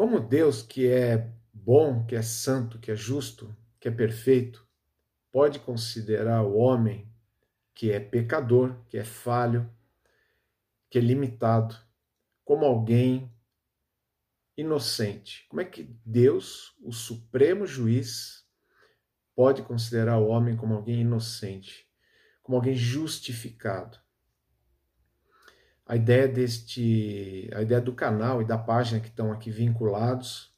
como Deus, que é bom, que é santo, que é justo, que é perfeito, pode considerar o homem que é pecador, que é falho, que é limitado, como alguém inocente. Como é que Deus, o supremo juiz, pode considerar o homem como alguém inocente, como alguém justificado? A ideia deste, a ideia do canal e da página que estão aqui vinculados,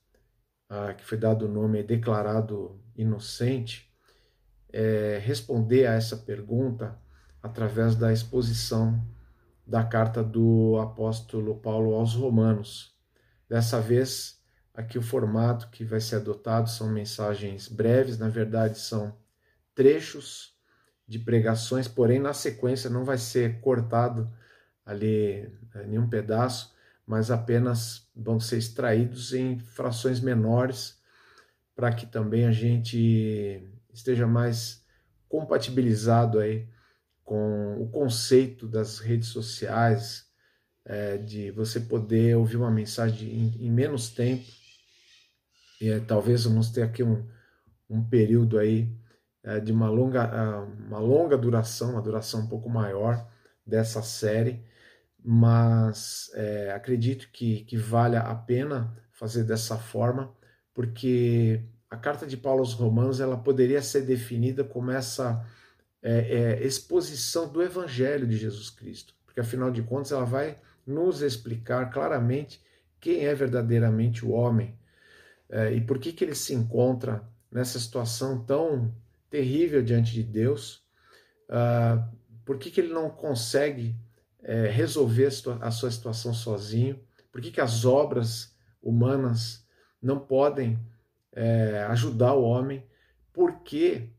ah, que foi dado o nome declarado inocente, é responder a essa pergunta através da exposição da carta do apóstolo Paulo aos Romanos. Dessa vez, aqui o formato que vai ser adotado são mensagens breves, na verdade são trechos de pregações, porém na sequência não vai ser cortado ali é, nenhum pedaço, mas apenas vão ser extraídos em frações menores para que também a gente esteja mais compatibilizado aí com o conceito das redes sociais, é, de você poder ouvir uma mensagem em, em menos tempo. E, é, talvez vamos ter aqui um, um período aí é, de uma longa, uma longa duração, uma duração um pouco maior dessa série, mas é, acredito que, que valha a pena fazer dessa forma, porque a carta de Paulo aos Romanos ela poderia ser definida como essa é, é, exposição do Evangelho de Jesus Cristo, porque afinal de contas ela vai nos explicar claramente quem é verdadeiramente o homem é, e por que, que ele se encontra nessa situação tão terrível diante de Deus, uh, por que, que ele não consegue é, resolver a sua situação sozinho, por que, que as obras humanas não podem é, ajudar o homem, por que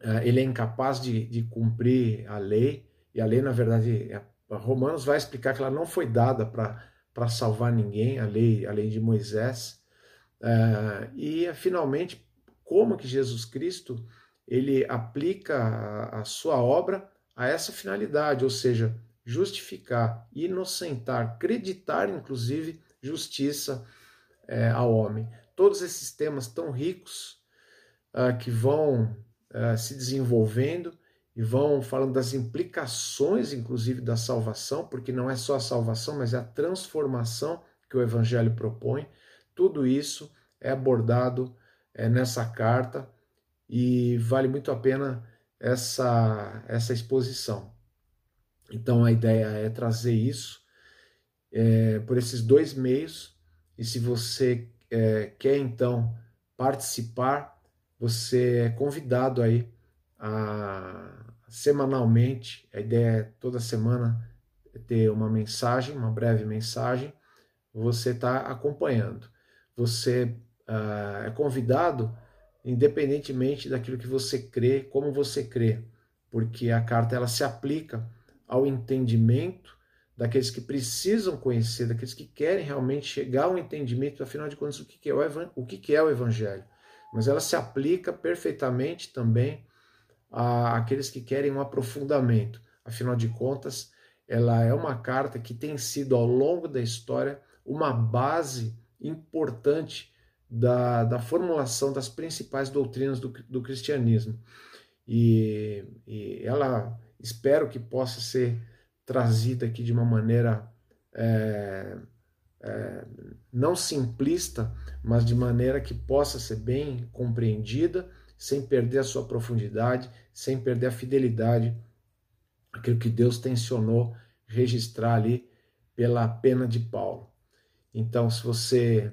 é, ele é incapaz de, de cumprir a lei, e a lei, na verdade, é, Romanos vai explicar que ela não foi dada para salvar ninguém, a lei, a lei de Moisés. É, e, finalmente, como que Jesus Cristo ele aplica a, a sua obra a essa finalidade, ou seja, justificar, inocentar, acreditar, inclusive, justiça é, ao homem. Todos esses temas tão ricos uh, que vão uh, se desenvolvendo e vão falando das implicações, inclusive, da salvação, porque não é só a salvação, mas é a transformação que o Evangelho propõe. Tudo isso é abordado é, nessa carta e vale muito a pena essa, essa exposição. Então a ideia é trazer isso é, por esses dois meios, e se você é, quer então participar você é convidado aí a semanalmente, a ideia é toda semana ter uma mensagem, uma breve mensagem, você está acompanhando. Você uh, é convidado independentemente daquilo que você crê, como você crê, porque a carta ela se aplica ao entendimento daqueles que precisam conhecer, daqueles que querem realmente chegar ao entendimento, afinal de contas, o que é o, o, que é o Evangelho mas ela se aplica perfeitamente também àqueles que querem um aprofundamento. Afinal de contas, ela é uma carta que tem sido ao longo da história uma base importante da, da formulação das principais doutrinas do, do cristianismo. E, e, ela espero que possa ser trazida aqui de uma maneira é, é, não simplista, mas de maneira que possa ser bem compreendida, sem perder a sua profundidade, sem perder a fidelidade, aquilo que Deus tensionou registrar ali pela pena de Paulo. Então, se você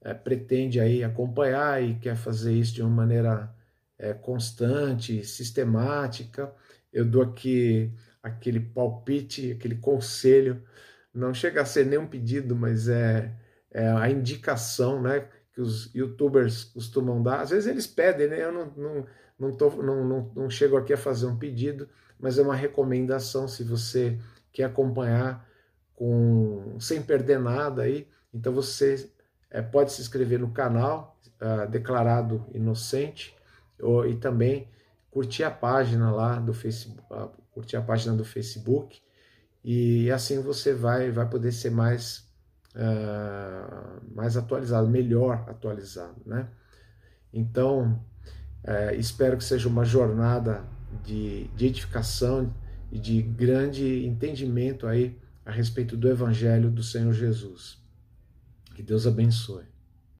é, pretende aí acompanhar e quer fazer isso de uma maneira é, constante, sistemática, eu dou aqui aquele palpite, aquele conselho não chega a ser nem um pedido, mas é, é a indicação né, que os youtubers costumam dar. Às vezes eles pedem, né? Eu não, não, não, tô, não, não, não chego aqui a fazer um pedido, mas é uma recomendação se você quer acompanhar com sem perder nada aí. Então você é, pode se inscrever no canal uh, declarado inocente ou, e também curtir a página lá do Facebook, curtir a página do Facebook e assim você vai, vai poder ser mais uh, mais atualizado, melhor atualizado, né? Então, uh, espero que seja uma jornada de, de edificação e de grande entendimento aí a respeito do Evangelho do Senhor Jesus. Que Deus abençoe.